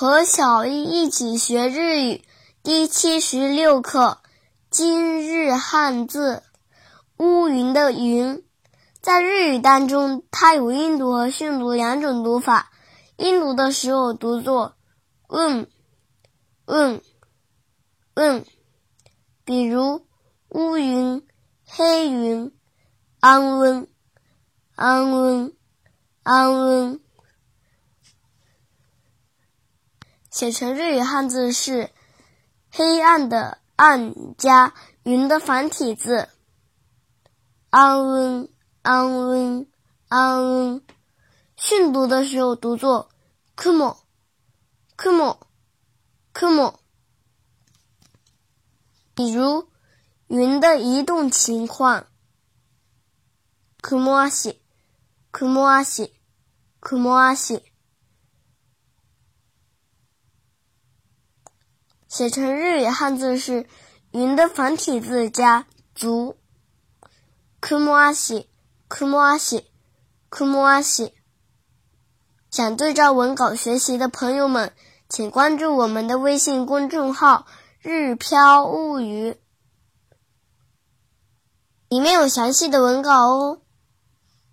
和小一一起学日语第七十六课，今日汉字“乌云”的“云”，在日语当中，它有音读和训读两种读法。音读的时候读作 u 嗯 u u 比如“乌云”“黑云 a n 安 n a n u a n 写成日语汉字是“黑暗”的“暗”加“云”的繁体字。安温安温安温，训读的时候读作“クモクモクモ”。比如云的移动情况：クモアシ、クモ 写成日语汉字是“云”的繁体字加“足”。k u m a s h i k u m a s h i k u m a s h i 想对照文稿学习的朋友们，请关注我们的微信公众号“日漂物语”，里面有详细的文稿哦。